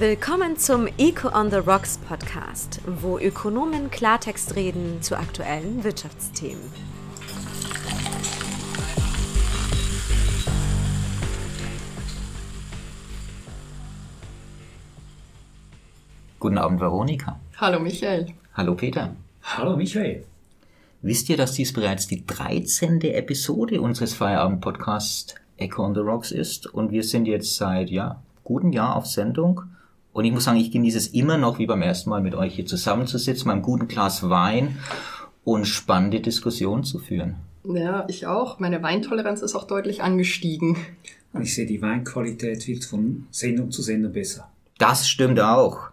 Willkommen zum Eco on the Rocks Podcast, wo Ökonomen Klartext reden zu aktuellen Wirtschaftsthemen. Guten Abend, Veronika. Hallo, Michael. Hallo, Peter. Hallo, Michael. Wisst ihr, dass dies bereits die 13. Episode unseres Feierabend-Podcasts Echo on the Rocks ist? Und wir sind jetzt seit, ja, guten Jahr auf Sendung. Und ich muss sagen, ich genieße es immer noch, wie beim ersten Mal mit euch hier zusammenzusitzen, mit einem guten Glas Wein und spannende Diskussionen zu führen. Ja, ich auch. Meine Weintoleranz ist auch deutlich angestiegen. Und ich sehe, die Weinqualität wird von Sendung zu Sendung besser. Das stimmt auch.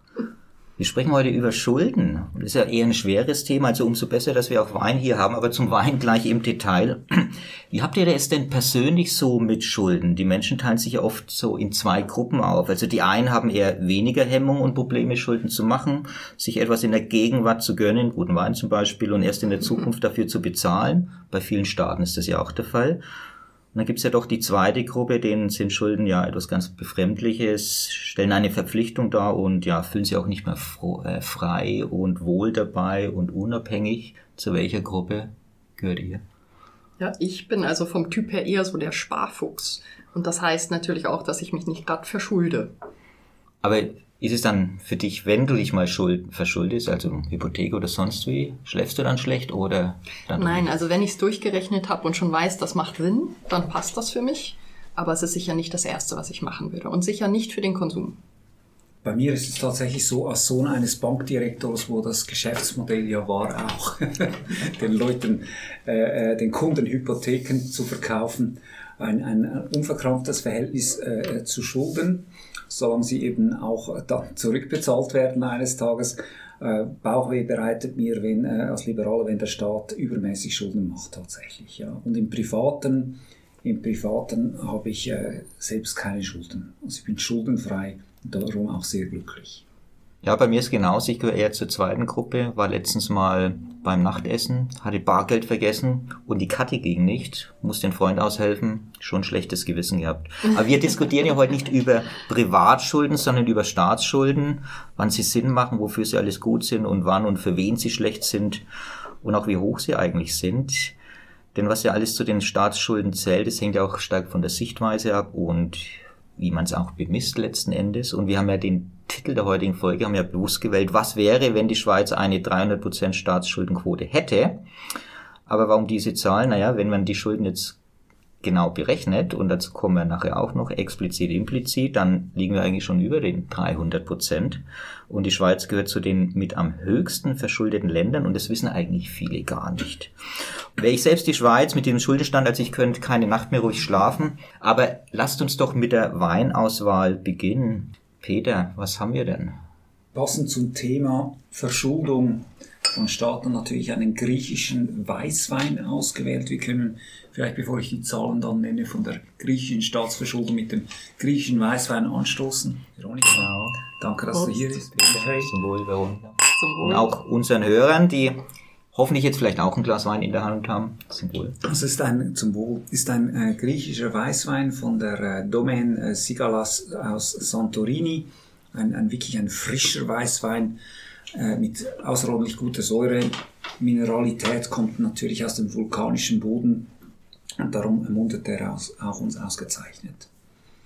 Wir sprechen heute über Schulden. Das ist ja eher ein schweres Thema, also umso besser, dass wir auch Wein hier haben, aber zum Wein gleich im Detail. Wie habt ihr es denn persönlich so mit Schulden? Die Menschen teilen sich ja oft so in zwei Gruppen auf. Also die einen haben eher weniger Hemmung und Probleme, Schulden zu machen, sich etwas in der Gegenwart zu gönnen, guten Wein zum Beispiel, und erst in der Zukunft dafür zu bezahlen. Bei vielen Staaten ist das ja auch der Fall. Und dann gibt's ja doch die zweite Gruppe, denen sind Schulden ja etwas ganz Befremdliches, stellen eine Verpflichtung dar und ja, fühlen sich auch nicht mehr äh, frei und wohl dabei und unabhängig. Zu welcher Gruppe gehört ihr? Ja, ich bin also vom Typ her eher so der Sparfuchs. Und das heißt natürlich auch, dass ich mich nicht gerade verschulde. Aber ist es dann für dich, wenn du dich mal schuld, verschuldest, also Hypothek oder sonst wie, schläfst du dann schlecht oder? Dann Nein, also wenn ich es durchgerechnet habe und schon weiß, das macht Sinn, dann passt das für mich. Aber es ist sicher nicht das Erste, was ich machen würde und sicher nicht für den Konsum. Bei mir ist es tatsächlich so, als Sohn eines Bankdirektors, wo das Geschäftsmodell ja war, auch den Leuten, äh, äh, den Kunden Hypotheken zu verkaufen, ein, ein unverkrampftes Verhältnis äh, zu Schulden solange sie eben auch dann zurückbezahlt werden eines Tages. Äh, Bauchweh bereitet mir, wenn äh, als Liberaler, wenn der Staat übermäßig Schulden macht tatsächlich. Ja. Und im Privaten, im Privaten habe ich äh, selbst keine Schulden. Also ich bin schuldenfrei und darum auch sehr glücklich. Ja, bei mir ist genauso. Ich gehöre eher zur zweiten Gruppe. War letztens mal beim Nachtessen, hatte Bargeld vergessen und die Karte ging nicht. Muss den Freund aushelfen. Schon schlechtes Gewissen gehabt. Aber wir diskutieren ja heute nicht über Privatschulden, sondern über Staatsschulden, wann sie Sinn machen, wofür sie alles gut sind und wann und für wen sie schlecht sind und auch wie hoch sie eigentlich sind. Denn was ja alles zu den Staatsschulden zählt, das hängt ja auch stark von der Sichtweise ab und wie man es auch bemisst letzten Endes. Und wir haben ja den Titel der heutigen Folge, haben ja bewusst gewählt, was wäre, wenn die Schweiz eine 300% Staatsschuldenquote hätte. Aber warum diese Zahlen? Naja, wenn man die Schulden jetzt genau berechnet, und dazu kommen wir nachher auch noch explizit, implizit, dann liegen wir eigentlich schon über den 300 Prozent. Und die Schweiz gehört zu den mit am höchsten verschuldeten Ländern und das wissen eigentlich viele gar nicht. Wäre ich selbst die Schweiz mit diesem Schuldenstand, als ich könnte keine Nacht mehr ruhig schlafen. Aber lasst uns doch mit der Weinauswahl beginnen. Peter, was haben wir denn? Passend zum Thema Verschuldung von Staaten natürlich einen griechischen Weißwein ausgewählt. Wir können vielleicht, bevor ich die Zahlen dann nenne, von der griechischen Staatsverschuldung mit dem griechischen Weißwein anstoßen. Veronika, genau. danke, dass Prost. du hier bist. Zum Wohl, Veronika. Zum Wohl. Und auch unseren Hörern, die hoffentlich jetzt vielleicht auch ein Glas Wein in der Hand haben. Zum Wohl. Das ist ein, zum Wohl, ist ein äh, griechischer Weißwein von der äh, Domain äh, Sigalas aus Santorini. Ein, ein wirklich ein frischer Weißwein äh, mit außerordentlich guter Säure. Mineralität kommt natürlich aus dem vulkanischen Boden und darum mundet er aus, auch uns ausgezeichnet.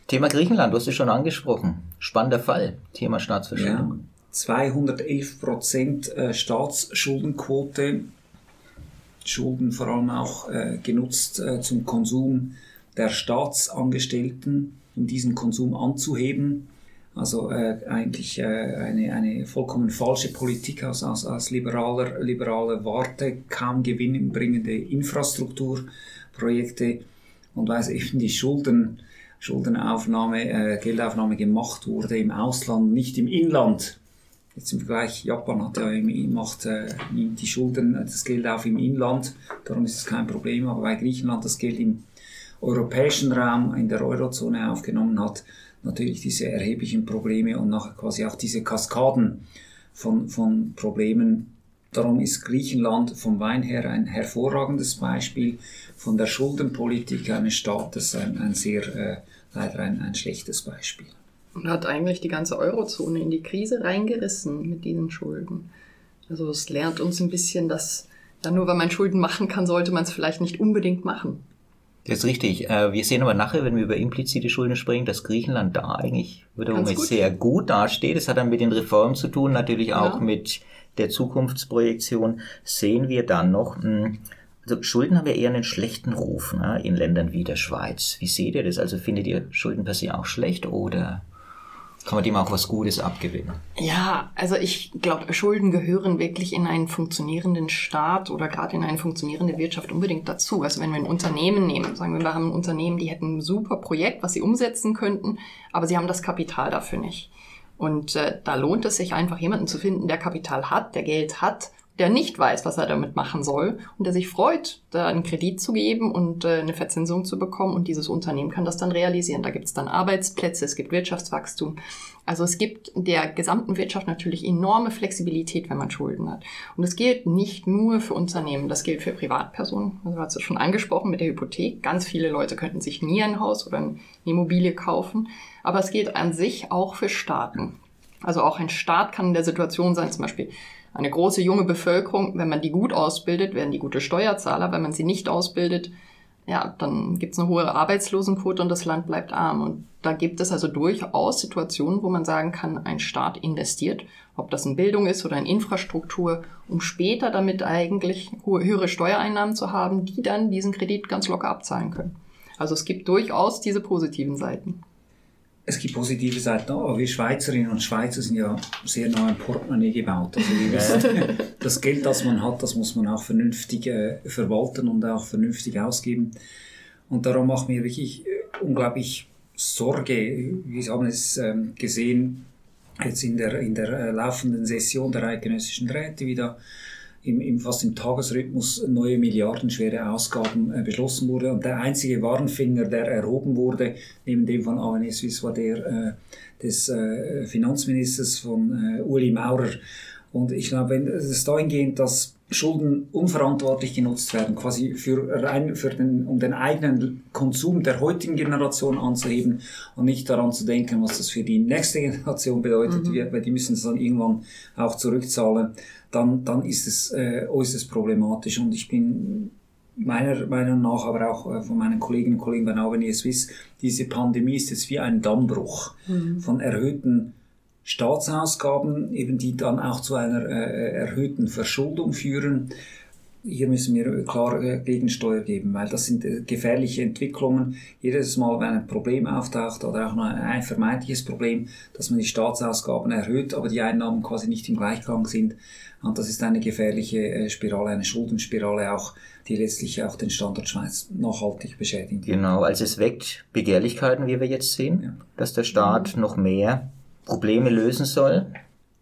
Thema Griechenland, du hast es schon angesprochen. Spannender Fall, Thema Staatsverschuldung. Ja, 211 Prozent äh, Staatsschuldenquote, Schulden vor allem auch äh, genutzt äh, zum Konsum der Staatsangestellten, um diesen Konsum anzuheben. Also äh, eigentlich äh, eine, eine vollkommen falsche Politik aus, aus, aus liberaler, liberaler Warte, kaum gewinnbringende Infrastrukturprojekte und weil eben die Schulden, Schuldenaufnahme, äh, Geldaufnahme gemacht wurde im Ausland, nicht im Inland. Jetzt im Vergleich, Japan hat ja macht, äh, nimmt die Schulden, das Geld auf im Inland, darum ist es kein Problem, aber weil Griechenland das Geld im europäischen Raum, in der Eurozone aufgenommen hat, natürlich diese erheblichen Probleme und nachher quasi auch diese Kaskaden von, von Problemen. Darum ist Griechenland vom Wein her ein hervorragendes Beispiel, von der Schuldenpolitik eines Staates ein, ein sehr, äh, leider ein, ein schlechtes Beispiel. Und hat eigentlich die ganze Eurozone in die Krise reingerissen mit diesen Schulden. Also es lernt uns ein bisschen, dass dann nur weil man Schulden machen kann, sollte man es vielleicht nicht unbedingt machen. Das ist richtig. Äh, wir sehen aber nachher, wenn wir über implizite Schulden sprechen, dass Griechenland da eigentlich wiederum gut. sehr gut dasteht. Das hat dann mit den Reformen zu tun, natürlich auch ja. mit der Zukunftsprojektion. Sehen wir dann noch, hm, also Schulden haben ja eher einen schlechten Ruf ne, in Ländern wie der Schweiz. Wie seht ihr das? Also findet ihr Schulden per se auch schlecht oder kann man dem auch was Gutes abgewinnen. Ja, also ich glaube, Schulden gehören wirklich in einen funktionierenden Staat oder gerade in eine funktionierende Wirtschaft unbedingt dazu. Also wenn wir ein Unternehmen nehmen, sagen wir, wir haben ein Unternehmen, die hätten ein super Projekt, was sie umsetzen könnten, aber sie haben das Kapital dafür nicht. Und äh, da lohnt es sich einfach, jemanden zu finden, der Kapital hat, der Geld hat der nicht weiß, was er damit machen soll und der sich freut, da einen Kredit zu geben und äh, eine Verzinsung zu bekommen und dieses Unternehmen kann das dann realisieren. Da gibt es dann Arbeitsplätze, es gibt Wirtschaftswachstum. Also es gibt der gesamten Wirtschaft natürlich enorme Flexibilität, wenn man Schulden hat. Und es gilt nicht nur für Unternehmen, das gilt für Privatpersonen. Also hast du schon angesprochen mit der Hypothek. Ganz viele Leute könnten sich nie ein Haus oder eine Immobilie kaufen. Aber es gilt an sich auch für Staaten. Also auch ein Staat kann in der Situation sein, zum Beispiel eine große junge Bevölkerung, wenn man die gut ausbildet, werden die gute Steuerzahler. Wenn man sie nicht ausbildet, ja, dann gibt es eine hohe Arbeitslosenquote und das Land bleibt arm. Und da gibt es also durchaus Situationen, wo man sagen kann, ein Staat investiert, ob das in Bildung ist oder in Infrastruktur, um später damit eigentlich höhere Steuereinnahmen zu haben, die dann diesen Kredit ganz locker abzahlen können. Also es gibt durchaus diese positiven Seiten es gibt positive Seiten, aber wir Schweizerinnen und Schweizer sind ja sehr nah im Portemonnaie gebaut. Also wir wissen, das Geld, das man hat, das muss man auch vernünftig äh, verwalten und auch vernünftig ausgeben. Und darum macht mir wirklich äh, unglaublich Sorge. Wir haben es ähm, gesehen, jetzt in der, in der äh, laufenden Session der eidgenössischen Räte wieder im, im, fast im Tagesrhythmus neue milliardenschwere Ausgaben äh, beschlossen wurde. Und der einzige Warnfinger, der erhoben wurde, neben dem von AWS Suisse, war der äh, des äh, Finanzministers von äh, Uli Maurer. Und ich glaube, wenn es dahin geht, dass Schulden unverantwortlich genutzt werden, quasi für, rein, für den, um den eigenen Konsum der heutigen Generation anzuheben und nicht daran zu denken, was das für die nächste Generation bedeutet, mhm. weil die müssen es dann irgendwann auch zurückzahlen dann, dann ist es äh, äußerst problematisch. Und ich bin meiner Meinung nach, aber auch äh, von meinen Kolleginnen und Kollegen bei Avenir Swiss, diese Pandemie ist jetzt wie ein Dammbruch mhm. von erhöhten Staatsausgaben, eben die dann auch zu einer äh, erhöhten Verschuldung führen hier müssen wir klar äh, Gegensteuer geben, weil das sind äh, gefährliche Entwicklungen. Jedes Mal, wenn ein Problem auftaucht oder auch ein vermeintliches Problem, dass man die Staatsausgaben erhöht, aber die Einnahmen quasi nicht im Gleichklang sind. Und das ist eine gefährliche äh, Spirale, eine Schuldenspirale auch, die letztlich auch den Standort Schweiz nachhaltig beschädigt. Genau, also es weckt Begehrlichkeiten, wie wir jetzt sehen, ja. dass der Staat noch mehr Probleme lösen soll.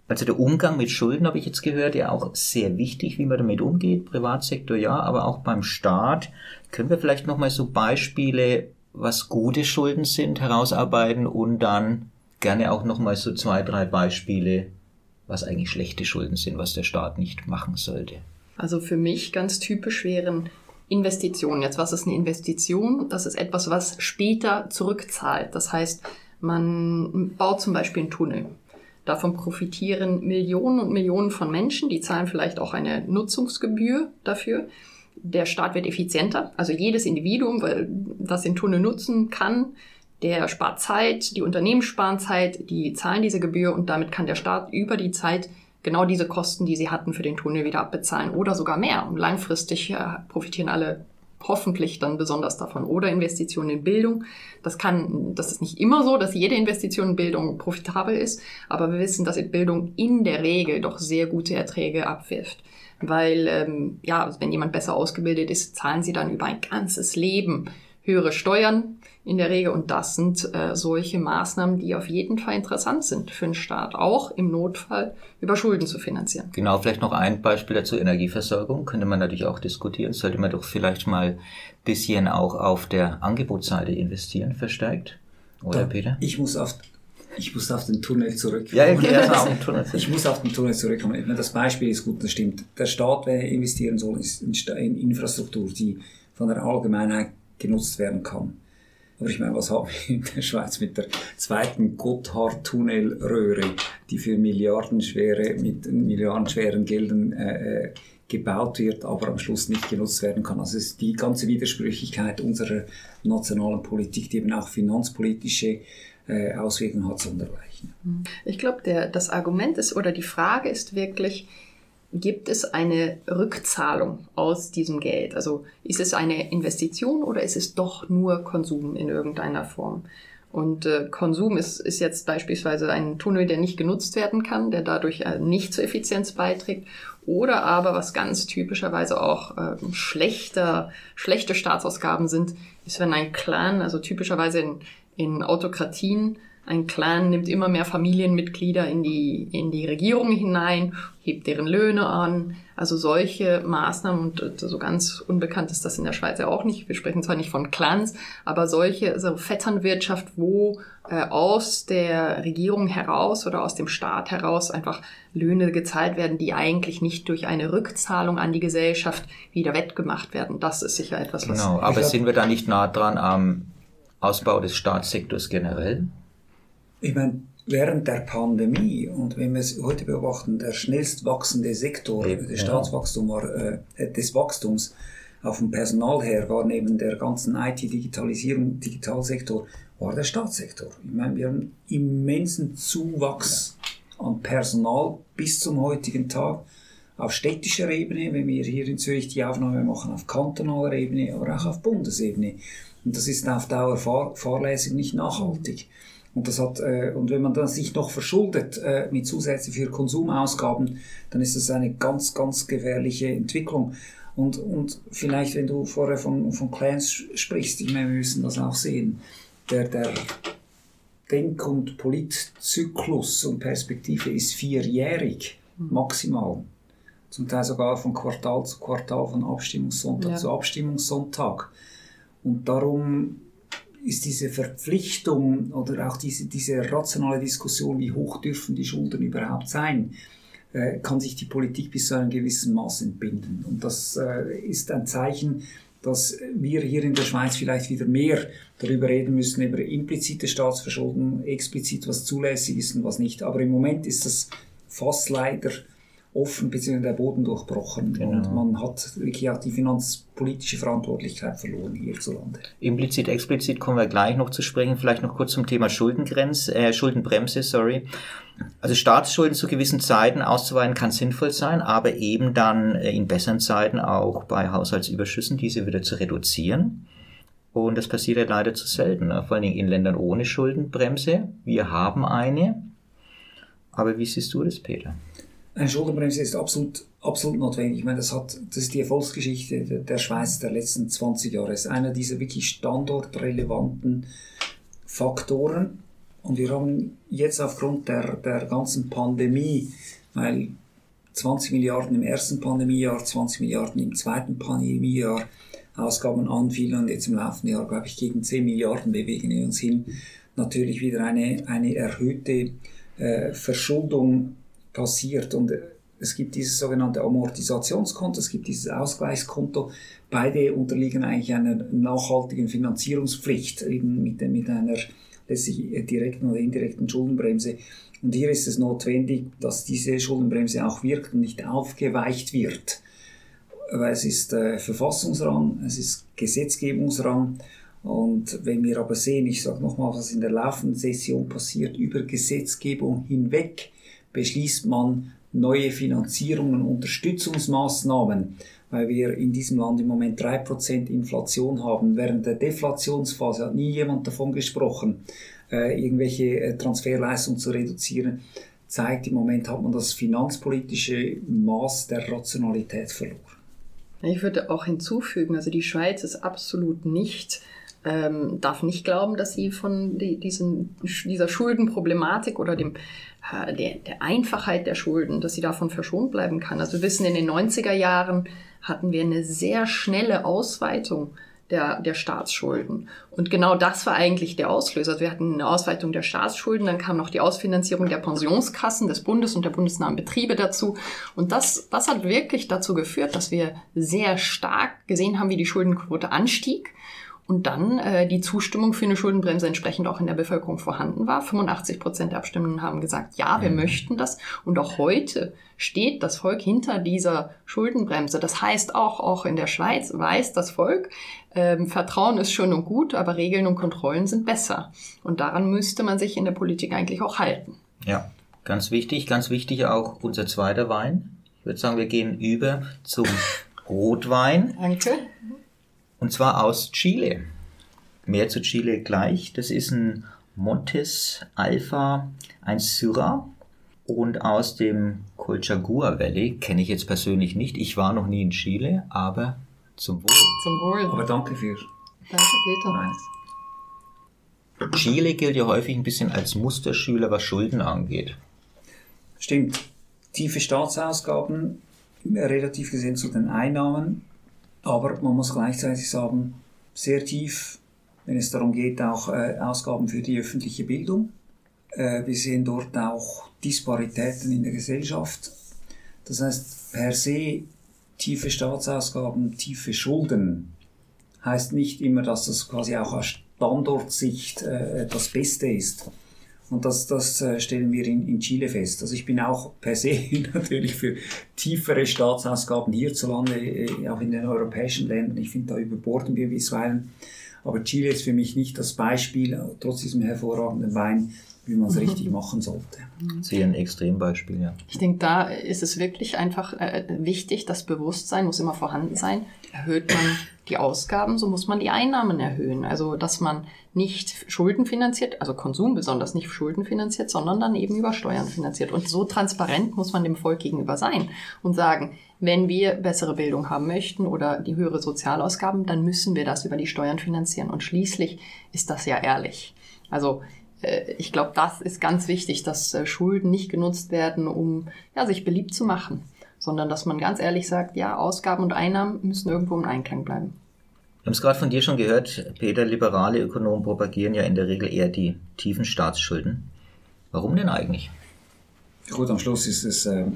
Also der Umgang mit Schulden habe ich jetzt gehört, ja auch sehr wichtig, wie man damit umgeht. Privatsektor ja, aber auch beim Staat. Können wir vielleicht nochmal so Beispiele, was gute Schulden sind, herausarbeiten und dann gerne auch nochmal so zwei, drei Beispiele, was eigentlich schlechte Schulden sind, was der Staat nicht machen sollte. Also für mich ganz typisch wären Investitionen. Jetzt, was ist eine Investition? Das ist etwas, was später zurückzahlt. Das heißt, man baut zum Beispiel einen Tunnel. Davon profitieren Millionen und Millionen von Menschen, die zahlen vielleicht auch eine Nutzungsgebühr dafür. Der Staat wird effizienter, also jedes Individuum, das den Tunnel nutzen kann, der spart Zeit, die Unternehmen sparen Zeit, die zahlen diese Gebühr und damit kann der Staat über die Zeit genau diese Kosten, die sie hatten für den Tunnel wieder abbezahlen oder sogar mehr. Und langfristig profitieren alle hoffentlich dann besonders davon. Oder Investitionen in Bildung. Das kann, das ist nicht immer so, dass jede Investition in Bildung profitabel ist, aber wir wissen, dass Bildung in der Regel doch sehr gute Erträge abwirft. Weil, ähm, ja, wenn jemand besser ausgebildet ist, zahlen sie dann über ein ganzes Leben höhere Steuern in der Regel. Und das sind äh, solche Maßnahmen, die auf jeden Fall interessant sind für den Staat, auch im Notfall über Schulden zu finanzieren. Genau, vielleicht noch ein Beispiel dazu, Energieversorgung, könnte man natürlich auch diskutieren. Sollte man doch vielleicht mal ein bisschen auch auf der Angebotsseite investieren, verstärkt. Oder, da, Peter? Ich muss auf ich muss auf den Tunnel zurückkommen. Ja, okay, auf den Tunnel. ich muss auf den Tunnel zurückkommen. Das Beispiel ist gut, das stimmt. Der Staat, wenn er investieren soll, ist in Infrastruktur, die von der Allgemeinheit genutzt werden kann. Aber ich meine, was haben wir in der Schweiz mit der zweiten Gotthard-Tunnelröhre, die für milliardenschwere, mit milliardenschweren Geldern äh, äh, gebaut wird, aber am Schluss nicht genutzt werden kann. Also es ist die ganze Widersprüchlichkeit unserer nationalen Politik, die eben auch finanzpolitische äh, Auswirkungen hat, sondergleichen. Ich glaube, das Argument ist oder die Frage ist wirklich, gibt es eine Rückzahlung aus diesem Geld? Also ist es eine Investition oder ist es doch nur Konsum in irgendeiner Form? Und äh, Konsum ist, ist jetzt beispielsweise ein Tunnel, der nicht genutzt werden kann, der dadurch äh, nicht zur Effizienz beiträgt. Oder aber, was ganz typischerweise auch äh, schlechter, schlechte Staatsausgaben sind, ist, wenn ein Clan, also typischerweise in, in Autokratien, ein Clan nimmt immer mehr Familienmitglieder in die, in die Regierung hinein, hebt deren Löhne an. Also solche Maßnahmen, und so ganz unbekannt ist das in der Schweiz ja auch nicht. Wir sprechen zwar nicht von Clans, aber solche, also Vetternwirtschaft, wo äh, aus der Regierung heraus oder aus dem Staat heraus einfach Löhne gezahlt werden, die eigentlich nicht durch eine Rückzahlung an die Gesellschaft wieder wettgemacht werden. Das ist sicher etwas, was. Genau, aber sind wir da nicht nah dran am Ausbau des Staatssektors generell? Ich meine, während der Pandemie und wenn wir es heute beobachten, der schnellst wachsende Sektor Eben, des Staatswachstums war, äh, des Wachstums auf dem Personal her war neben der ganzen IT-Digitalisierung, Digitalsektor, war der Staatssektor. Ich meine, wir haben immensen Zuwachs an Personal bis zum heutigen Tag auf städtischer Ebene, wenn wir hier in Zürich die Aufnahme machen, auf kantonaler Ebene, aber auch auf Bundesebene. Und das ist auf Dauer fahr fahrlässig nicht nachhaltig. Und, das hat, äh, und wenn man dann sich noch verschuldet äh, mit Zusätzen für Konsumausgaben, dann ist das eine ganz, ganz gefährliche Entwicklung. Und, und vielleicht, wenn du vorher von, von Clans sprichst, ich meine, wir müssen das auch sehen, der, der Denk- und Politzyklus und Perspektive ist vierjährig, mhm. maximal. Zum Teil sogar von Quartal zu Quartal, von Abstimmungssonntag ja. zu Abstimmungssonntag. Und darum ist diese Verpflichtung oder auch diese, diese rationale Diskussion, wie hoch dürfen die Schulden überhaupt sein, äh, kann sich die Politik bis zu einem gewissen Maß entbinden. Und das äh, ist ein Zeichen, dass wir hier in der Schweiz vielleicht wieder mehr darüber reden müssen, über implizite Staatsverschuldung, explizit was zulässig ist und was nicht. Aber im Moment ist das fast leider offen bzw. der Boden durchbrochen. Genau. Und man hat wirklich auch die finanzpolitische Verantwortlichkeit verloren hierzulande. Implizit, explizit kommen wir gleich noch zu sprechen. Vielleicht noch kurz zum Thema Schuldengrenze, äh, Schuldenbremse, sorry. Also Staatsschulden zu gewissen Zeiten auszuweiten kann sinnvoll sein, aber eben dann äh, in besseren Zeiten auch bei Haushaltsüberschüssen diese wieder zu reduzieren. Und das passiert ja leider zu selten, ne? vor allen Dingen in Ländern ohne Schuldenbremse. Wir haben eine. Aber wie siehst du das, Peter? Eine Schuldenbremse ist absolut, absolut notwendig. Ich meine, das hat, das ist die Erfolgsgeschichte der Schweiz der letzten 20 Jahre. Es ist einer dieser wirklich standortrelevanten Faktoren. Und wir haben jetzt aufgrund der, der ganzen Pandemie, weil 20 Milliarden im ersten Pandemiejahr, 20 Milliarden im zweiten Pandemiejahr Ausgaben anfielen und jetzt im laufenden Jahr, glaube ich, gegen 10 Milliarden bewegen wir uns hin, natürlich wieder eine, eine erhöhte äh, Verschuldung passiert. Und äh, es gibt dieses sogenannte Amortisationskonto, es gibt dieses Ausgleichskonto. Beide unterliegen eigentlich einer nachhaltigen Finanzierungspflicht, eben mit, mit einer letztlich äh, direkten oder indirekten Schuldenbremse. Und hier ist es notwendig, dass diese Schuldenbremse auch wirkt und nicht aufgeweicht wird. Weil es ist äh, Verfassungsrang, es ist Gesetzgebungsrang. Und wenn wir aber sehen, ich sage nochmal, was in der laufenden Session passiert, über Gesetzgebung hinweg, beschließt man neue Finanzierungen, Unterstützungsmaßnahmen, weil wir in diesem Land im Moment 3% Inflation haben. Während der Deflationsphase hat nie jemand davon gesprochen, äh, irgendwelche äh, Transferleistungen zu reduzieren. Zeigt, im Moment hat man das finanzpolitische Maß der Rationalität verloren. Ich würde auch hinzufügen, also die Schweiz ist absolut nicht ähm, darf nicht glauben, dass sie von die, diesen, dieser Schuldenproblematik oder dem, äh, der, der Einfachheit der Schulden, dass sie davon verschont bleiben kann. Also wir wissen, in den 90er Jahren hatten wir eine sehr schnelle Ausweitung der, der Staatsschulden. Und genau das war eigentlich der Auslöser. Also wir hatten eine Ausweitung der Staatsschulden, dann kam noch die Ausfinanzierung der Pensionskassen des Bundes und der bundesnahen Betriebe dazu. Und das, das hat wirklich dazu geführt, dass wir sehr stark gesehen haben, wie die Schuldenquote anstieg und dann äh, die Zustimmung für eine Schuldenbremse entsprechend auch in der Bevölkerung vorhanden war. 85 Prozent der Abstimmenden haben gesagt, ja, wir mhm. möchten das. Und auch heute steht das Volk hinter dieser Schuldenbremse. Das heißt auch, auch in der Schweiz weiß das Volk, ähm, Vertrauen ist schön und gut, aber Regeln und Kontrollen sind besser. Und daran müsste man sich in der Politik eigentlich auch halten. Ja, ganz wichtig, ganz wichtig auch unser zweiter Wein. Ich würde sagen, wir gehen über zum Rotwein. Danke. Und zwar aus Chile. Mehr zu Chile gleich. Das ist ein Montes Alpha, ein Syrah. Und aus dem Colchagua Valley kenne ich jetzt persönlich nicht. Ich war noch nie in Chile, aber zum Wohl. Zum Wohl. Aber danke für. Danke, Peter. Meins. Chile gilt ja häufig ein bisschen als Musterschüler, was Schulden angeht. Stimmt. Tiefe Staatsausgaben, relativ gesehen zu den Einnahmen, aber man muss gleichzeitig sagen, sehr tief, wenn es darum geht, auch äh, Ausgaben für die öffentliche Bildung. Äh, wir sehen dort auch Disparitäten in der Gesellschaft. Das heißt, per se tiefe Staatsausgaben, tiefe Schulden heißt nicht immer, dass das quasi auch aus Standortsicht äh, das Beste ist. Und das, das äh, stellen wir in, in Chile fest. Also ich bin auch per se natürlich für tiefere Staatsausgaben hierzulande, äh, auch in den europäischen Ländern. Ich finde, da überborden wir bisweilen. Aber Chile ist für mich nicht das Beispiel, trotz diesem hervorragenden Wein, wie man es richtig machen sollte. Sie ein Extrembeispiel, ja. Ich denke, da ist es wirklich einfach äh, wichtig, das Bewusstsein muss immer vorhanden sein. Erhöht man die Ausgaben, so muss man die Einnahmen erhöhen. Also, dass man nicht Schulden finanziert, also Konsum besonders nicht Schulden finanziert, sondern dann eben über Steuern finanziert. Und so transparent muss man dem Volk gegenüber sein und sagen, wenn wir bessere Bildung haben möchten oder die höhere Sozialausgaben, dann müssen wir das über die Steuern finanzieren. Und schließlich ist das ja ehrlich. Also ich glaube, das ist ganz wichtig, dass äh, Schulden nicht genutzt werden, um ja, sich beliebt zu machen, sondern dass man ganz ehrlich sagt, ja, Ausgaben und Einnahmen müssen irgendwo im Einklang bleiben. Wir haben es gerade von dir schon gehört, Peter, liberale Ökonomen propagieren ja in der Regel eher die tiefen Staatsschulden. Warum denn eigentlich? Gut, am Schluss ist es äh,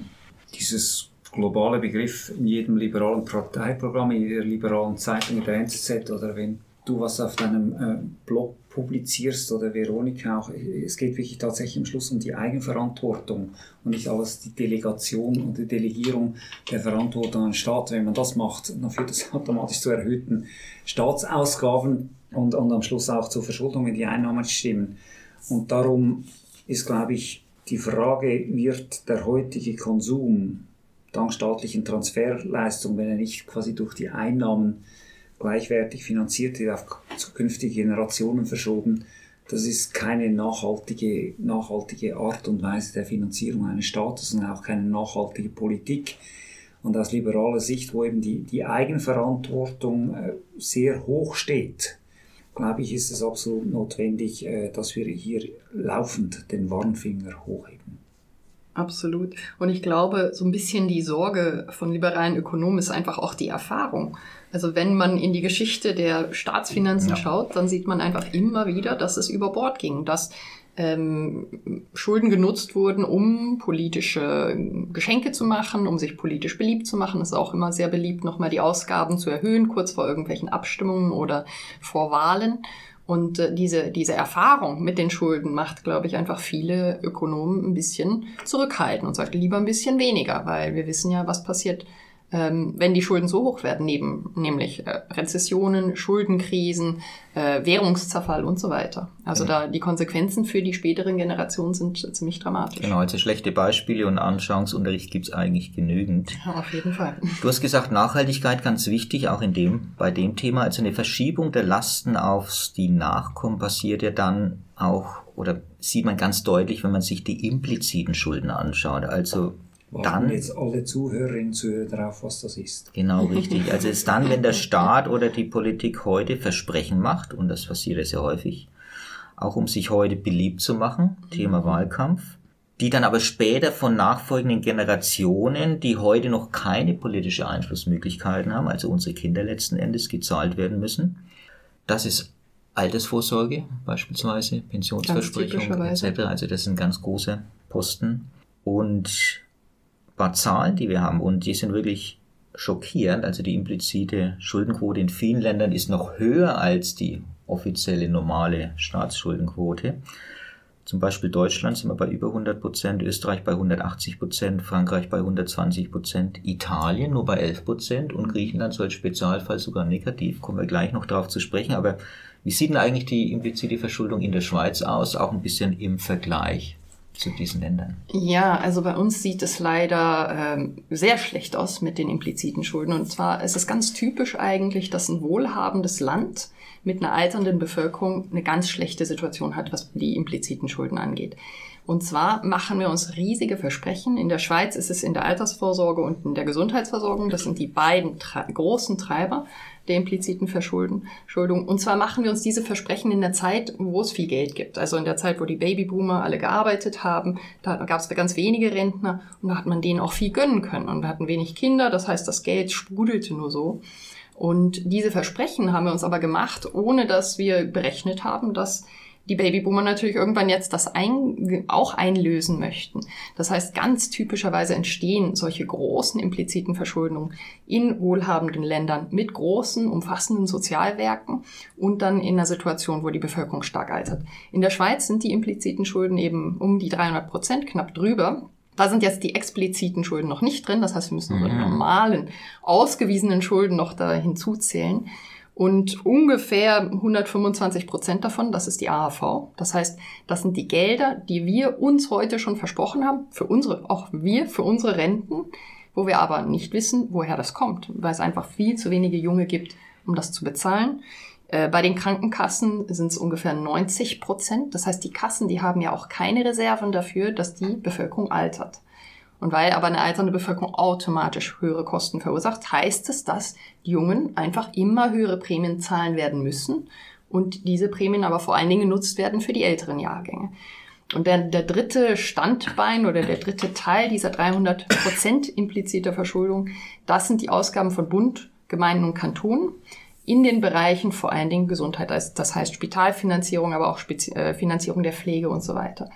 dieses globale Begriff in jedem liberalen Parteiprogramm, in jeder liberalen Zeitung, in der NZZ oder wenn du was auf deinem äh, Blog publizierst oder Veronika auch, es geht wirklich tatsächlich am Schluss um die Eigenverantwortung und nicht alles die Delegation und die Delegierung der Verantwortung an den Staat. Wenn man das macht, dann führt das automatisch zu erhöhten Staatsausgaben und, und am Schluss auch zur Verschuldung, wenn die Einnahmen stimmen. Und darum ist, glaube ich, die Frage, wird der heutige Konsum dank staatlichen Transferleistungen, wenn er nicht quasi durch die Einnahmen gleichwertig finanziert wird, auf zukünftige Generationen verschoben. Das ist keine nachhaltige, nachhaltige Art und Weise der Finanzierung eines Staates und auch keine nachhaltige Politik. Und aus liberaler Sicht, wo eben die, die Eigenverantwortung äh, sehr hoch steht, glaube ich, ist es absolut notwendig, äh, dass wir hier laufend den Warnfinger hochheben. Absolut. Und ich glaube, so ein bisschen die Sorge von liberalen Ökonomen ist einfach auch die Erfahrung. Also wenn man in die Geschichte der Staatsfinanzen ja. schaut, dann sieht man einfach immer wieder, dass es über Bord ging, dass ähm, Schulden genutzt wurden, um politische Geschenke zu machen, um sich politisch beliebt zu machen. Es ist auch immer sehr beliebt, nochmal die Ausgaben zu erhöhen, kurz vor irgendwelchen Abstimmungen oder vor Wahlen. Und äh, diese, diese Erfahrung mit den Schulden macht, glaube ich, einfach viele Ökonomen ein bisschen zurückhalten und sagt lieber ein bisschen weniger, weil wir wissen ja, was passiert, ähm, wenn die Schulden so hoch werden, neben, nämlich äh, Rezessionen, Schuldenkrisen, äh, Währungszerfall und so weiter. Also genau. da die Konsequenzen für die späteren Generationen sind ziemlich dramatisch. Genau, also schlechte Beispiele und Anschauungsunterricht gibt's eigentlich genügend. Ja, auf jeden Fall. Du hast gesagt, Nachhaltigkeit ganz wichtig, auch in dem, bei dem Thema. Also eine Verschiebung der Lasten auf die Nachkommen passiert ja dann auch oder sieht man ganz deutlich, wenn man sich die impliziten Schulden anschaut. Also dann jetzt alle Zuhörerinnen zuhören darauf, was das ist. Genau, richtig. Also es ist dann, wenn der Staat oder die Politik heute Versprechen macht, und das passiert ja sehr häufig, auch um sich heute beliebt zu machen, Thema mhm. Wahlkampf, die dann aber später von nachfolgenden Generationen, die heute noch keine politische Einflussmöglichkeiten haben, also unsere Kinder letzten Endes gezahlt werden müssen. Das ist Altersvorsorge beispielsweise, Pensionsversprechung etc. Also das sind ganz große Posten. Und paar Zahlen, die wir haben und die sind wirklich schockierend. Also die implizite Schuldenquote in vielen Ländern ist noch höher als die offizielle normale Staatsschuldenquote. Zum Beispiel Deutschland sind wir bei über 100 Prozent, Österreich bei 180 Prozent, Frankreich bei 120 Prozent, Italien nur bei 11 Prozent und Griechenland so als Spezialfall sogar negativ. Kommen wir gleich noch darauf zu sprechen. Aber wie sieht denn eigentlich die implizite Verschuldung in der Schweiz aus? Auch ein bisschen im Vergleich zu diesen Ländern? Ja, also bei uns sieht es leider ähm, sehr schlecht aus mit den impliziten Schulden. Und zwar ist es ganz typisch eigentlich, dass ein wohlhabendes Land mit einer alternden Bevölkerung eine ganz schlechte Situation hat, was die impliziten Schulden angeht. Und zwar machen wir uns riesige Versprechen. In der Schweiz ist es in der Altersvorsorge und in der Gesundheitsversorgung. Das sind die beiden großen Treiber der impliziten Verschuldung. Und zwar machen wir uns diese Versprechen in der Zeit, wo es viel Geld gibt. Also in der Zeit, wo die Babyboomer alle gearbeitet haben, da gab es ganz wenige Rentner und da hat man denen auch viel gönnen können. Und wir hatten wenig Kinder, das heißt, das Geld sprudelte nur so. Und diese Versprechen haben wir uns aber gemacht, ohne dass wir berechnet haben, dass die Babyboomer natürlich irgendwann jetzt das ein, auch einlösen möchten. Das heißt, ganz typischerweise entstehen solche großen impliziten Verschuldungen in wohlhabenden Ländern mit großen, umfassenden Sozialwerken und dann in einer Situation, wo die Bevölkerung stark altert. In der Schweiz sind die impliziten Schulden eben um die 300 Prozent, knapp drüber. Da sind jetzt die expliziten Schulden noch nicht drin. Das heißt, wir müssen unsere mhm. normalen, ausgewiesenen Schulden noch da hinzuzählen. Und ungefähr 125 Prozent davon, das ist die AHV. Das heißt, das sind die Gelder, die wir uns heute schon versprochen haben, für unsere, auch wir, für unsere Renten, wo wir aber nicht wissen, woher das kommt, weil es einfach viel zu wenige Junge gibt, um das zu bezahlen. Äh, bei den Krankenkassen sind es ungefähr 90 Prozent. Das heißt, die Kassen, die haben ja auch keine Reserven dafür, dass die Bevölkerung altert. Und weil aber eine alternde Bevölkerung automatisch höhere Kosten verursacht, heißt es, dass die Jungen einfach immer höhere Prämien zahlen werden müssen und diese Prämien aber vor allen Dingen genutzt werden für die älteren Jahrgänge. Und der, der dritte Standbein oder der dritte Teil dieser 300 Prozent impliziter Verschuldung, das sind die Ausgaben von Bund, Gemeinden und Kantonen in den Bereichen vor allen Dingen Gesundheit, das heißt Spitalfinanzierung, aber auch Spezi äh, Finanzierung der Pflege und so weiter.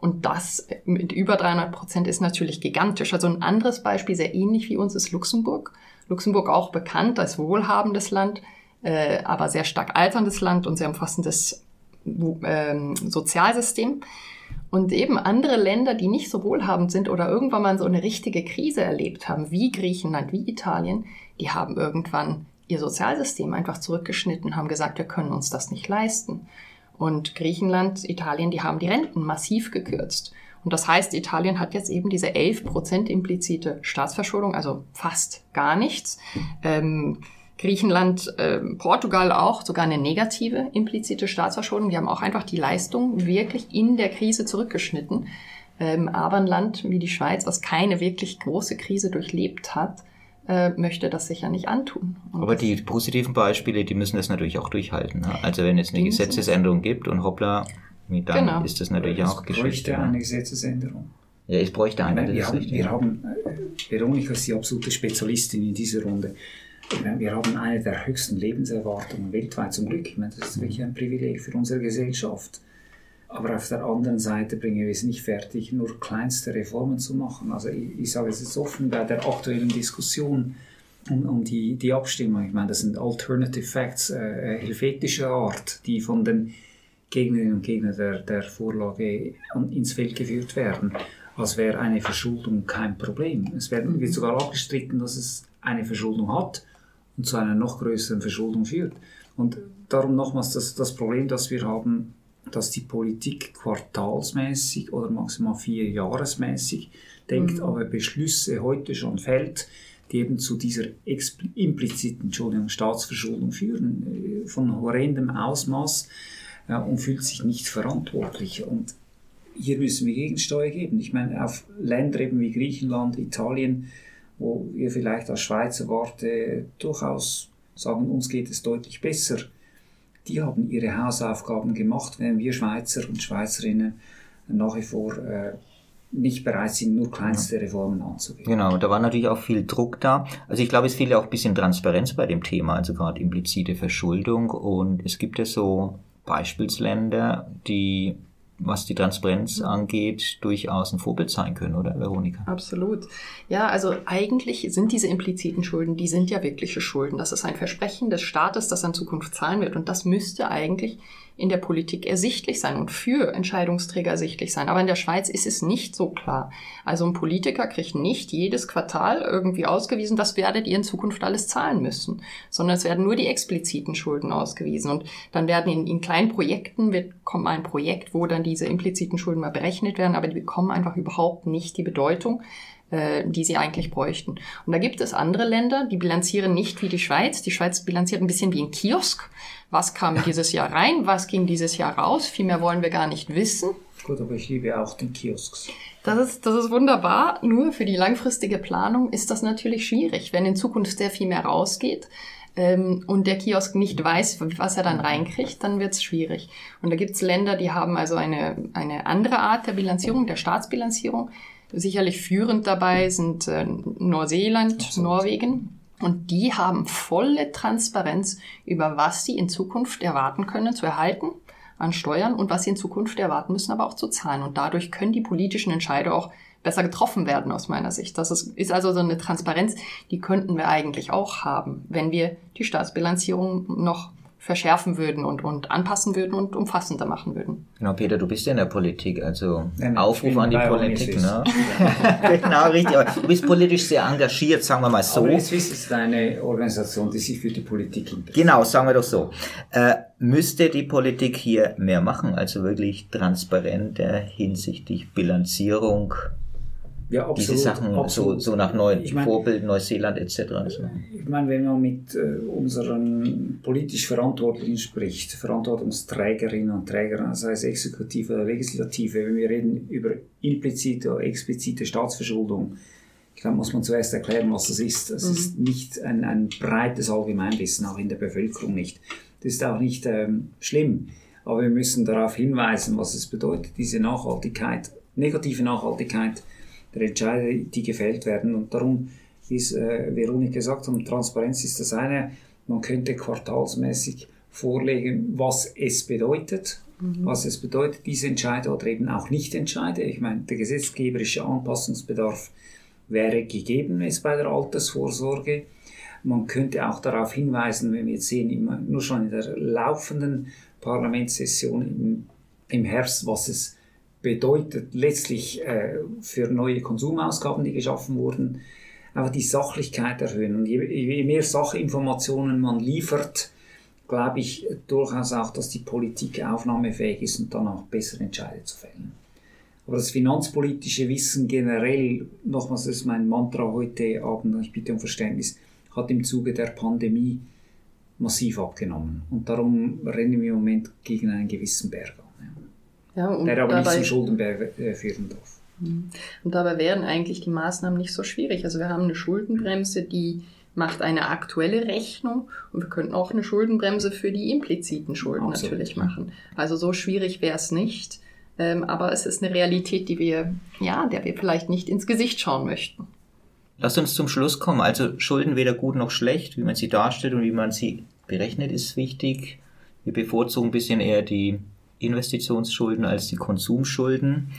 Und das mit über 300 Prozent ist natürlich gigantisch. Also ein anderes Beispiel, sehr ähnlich wie uns, ist Luxemburg. Luxemburg auch bekannt als wohlhabendes Land, äh, aber sehr stark alterndes Land und sehr umfassendes äh, Sozialsystem. Und eben andere Länder, die nicht so wohlhabend sind oder irgendwann mal so eine richtige Krise erlebt haben, wie Griechenland, wie Italien, die haben irgendwann ihr Sozialsystem einfach zurückgeschnitten, haben gesagt, wir können uns das nicht leisten. Und Griechenland, Italien, die haben die Renten massiv gekürzt. Und das heißt, Italien hat jetzt eben diese 11 Prozent implizite Staatsverschuldung, also fast gar nichts. Ähm, Griechenland, äh, Portugal auch sogar eine negative implizite Staatsverschuldung. Die haben auch einfach die Leistung wirklich in der Krise zurückgeschnitten. Ähm, aber ein Land wie die Schweiz, was keine wirklich große Krise durchlebt hat, äh, möchte das sicher nicht antun. Und Aber die positiven Beispiele, die müssen das natürlich auch durchhalten. Ne? Also wenn es eine Gesetzesänderung gibt und hoppla, dann genau. ist das natürlich es auch Geschichte. Es bräuchte eine Gesetzesänderung. Ja, es bräuchte eine. Meine, wir, haben, wir haben, äh, Veronika ist die absolute Spezialistin in dieser Runde. Wir haben eine der höchsten Lebenserwartungen weltweit zum Glück. Ich meine, das ist wirklich ein Privileg für unsere Gesellschaft. Aber auf der anderen Seite bringen wir es nicht fertig, nur kleinste Reformen zu machen. Also ich, ich sage es jetzt offen bei der aktuellen Diskussion um, um die, die Abstimmung. Ich meine, das sind Alternative Facts äh, äh helvetischer Art, die von den Gegnerinnen und Gegnern der, der Vorlage ins Feld geführt werden, als wäre eine Verschuldung kein Problem. Es wird mhm. sogar abgestritten, dass es eine Verschuldung hat und zu einer noch größeren Verschuldung führt. Und darum nochmals das, das Problem, das wir haben, dass die Politik quartalsmäßig oder maximal vierjahresmäßig denkt, mhm. aber Beschlüsse heute schon fällt, die eben zu dieser impliziten Entschuldigung, Staatsverschuldung führen, äh, von horrendem Ausmaß äh, und fühlt sich nicht verantwortlich. Und hier müssen wir Gegensteuer geben. Ich meine, auf Länder eben wie Griechenland, Italien, wo wir vielleicht als Schweizer Warte durchaus sagen, uns geht es deutlich besser die haben ihre Hausaufgaben gemacht, während wir Schweizer und Schweizerinnen nach wie vor äh, nicht bereit sind, nur kleinste Reformen anzugehen. Genau, da war natürlich auch viel Druck da. Also ich glaube, es fehlt ja auch ein bisschen Transparenz bei dem Thema, also gerade implizite Verschuldung. Und es gibt ja so Beispielsländer, die was die Transparenz angeht, durchaus ein Vorbild sein können, oder Veronika? Absolut. Ja, also eigentlich sind diese impliziten Schulden, die sind ja wirkliche Schulden. Das ist ein Versprechen des Staates, das in Zukunft zahlen wird. Und das müsste eigentlich in der Politik ersichtlich sein und für Entscheidungsträger ersichtlich sein. Aber in der Schweiz ist es nicht so klar. Also ein Politiker kriegt nicht jedes Quartal irgendwie ausgewiesen, das werdet ihr in Zukunft alles zahlen müssen, sondern es werden nur die expliziten Schulden ausgewiesen. Und dann werden in, in kleinen Projekten wird, kommt ein Projekt, wo dann diese impliziten Schulden mal berechnet werden, aber die bekommen einfach überhaupt nicht die Bedeutung, äh, die sie eigentlich bräuchten. Und da gibt es andere Länder, die bilanzieren nicht wie die Schweiz. Die Schweiz bilanziert ein bisschen wie ein Kiosk. Was kam dieses Jahr rein? Was ging dieses Jahr raus? Viel mehr wollen wir gar nicht wissen. Gut, aber ich liebe auch den Kiosks. Das ist, das ist wunderbar. Nur für die langfristige Planung ist das natürlich schwierig. Wenn in Zukunft sehr viel mehr rausgeht, ähm, und der Kiosk nicht weiß, was er dann reinkriegt, dann wird es schwierig. Und da gibt es Länder, die haben also eine, eine andere Art der Bilanzierung, der Staatsbilanzierung. Sicherlich führend dabei sind äh, Neuseeland, Absolut. Norwegen. Und die haben volle Transparenz über was sie in Zukunft erwarten können zu erhalten an Steuern und was sie in Zukunft erwarten müssen, aber auch zu zahlen. Und dadurch können die politischen Entscheide auch besser getroffen werden aus meiner Sicht. Das ist, ist also so eine Transparenz, die könnten wir eigentlich auch haben, wenn wir die Staatsbilanzierung noch verschärfen würden und, und anpassen würden und umfassender machen würden. Genau, Peter, du bist ja in der Politik, also ja, Aufruf an die Politik, ne? genau, richtig. Aber du bist politisch sehr engagiert, sagen wir mal so. Aber jetzt ist eine Organisation, die sich für die Politik interessiert. Genau, sagen wir doch so. Äh, müsste die Politik hier mehr machen, also wirklich transparenter hinsichtlich Bilanzierung ja, absolut, diese Sachen absolut. So, so nach Neu ich mein, Vorbild Neuseeland etc. Ich meine, wenn man mit äh, unseren politisch Verantwortlichen spricht, Verantwortungsträgerinnen und Trägern, sei es Exekutive oder Legislative, wenn wir reden über implizite oder explizite Staatsverschuldung, ich glaube, muss man zuerst erklären, was das ist. Das mhm. ist nicht ein, ein breites Allgemeinwissen, auch in der Bevölkerung nicht. Das ist auch nicht ähm, schlimm, aber wir müssen darauf hinweisen, was es bedeutet, diese Nachhaltigkeit, negative Nachhaltigkeit der Entscheide, die gefällt werden. Und darum, wie es äh, Veronika gesagt hat, Transparenz ist das eine. Man könnte quartalsmäßig vorlegen, was es bedeutet, mhm. was es bedeutet, diese Entscheide oder eben auch nicht Entscheide. Ich meine, der gesetzgeberische Anpassungsbedarf wäre gegeben es bei der Altersvorsorge. Man könnte auch darauf hinweisen, wenn wir jetzt sehen, immer, nur schon in der laufenden Parlamentssession im, im Herbst, was es bedeutet letztlich äh, für neue Konsumausgaben, die geschaffen wurden, einfach die Sachlichkeit erhöhen. Und je, mehr Sachinformationen man liefert, glaube ich durchaus auch, dass die Politik aufnahmefähig ist und dann auch bessere Entscheidungen zu fällen. Aber das finanzpolitische Wissen generell, nochmals, das ist mein Mantra heute Abend, ich bitte um Verständnis, hat im Zuge der Pandemie massiv abgenommen. Und darum rennen wir im Moment gegen einen gewissen Berg an. Ja, und der aber dabei, nicht zum Schuldenberg äh, führen darf. Mhm. Und dabei wären eigentlich die Maßnahmen nicht so schwierig. Also wir haben eine Schuldenbremse, die macht eine aktuelle Rechnung und wir könnten auch eine Schuldenbremse für die impliziten Schulden Absolut. natürlich machen. Also so schwierig wäre es nicht. Ähm, aber es ist eine Realität, die wir, ja, der wir vielleicht nicht ins Gesicht schauen möchten. Lass uns zum Schluss kommen. Also Schulden weder gut noch schlecht, wie man sie darstellt und wie man sie berechnet, ist wichtig. Wir bevorzugen ein bisschen eher die Investitionsschulden als die Konsumschulden.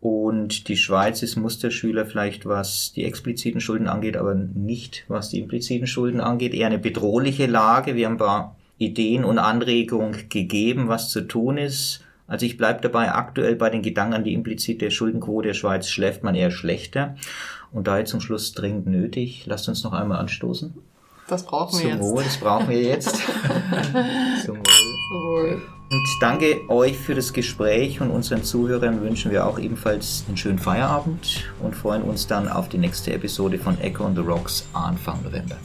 Und die Schweiz ist Musterschüler vielleicht, was die expliziten Schulden angeht, aber nicht was die impliziten Schulden angeht. Eher eine bedrohliche Lage. Wir haben ein paar Ideen und Anregungen gegeben, was zu tun ist. Also ich bleibe dabei, aktuell bei den Gedanken an die implizite Schuldenquote der Schweiz schläft man eher schlechter. Und daher zum Schluss dringend nötig. Lasst uns noch einmal anstoßen. Das brauchen wir Zum jetzt. Wohl, das brauchen wir jetzt. Zum Wohl. Zum Wohl. Und danke euch für das Gespräch und unseren Zuhörern wünschen wir auch ebenfalls einen schönen Feierabend und freuen uns dann auf die nächste Episode von Echo on the Rocks Anfang November.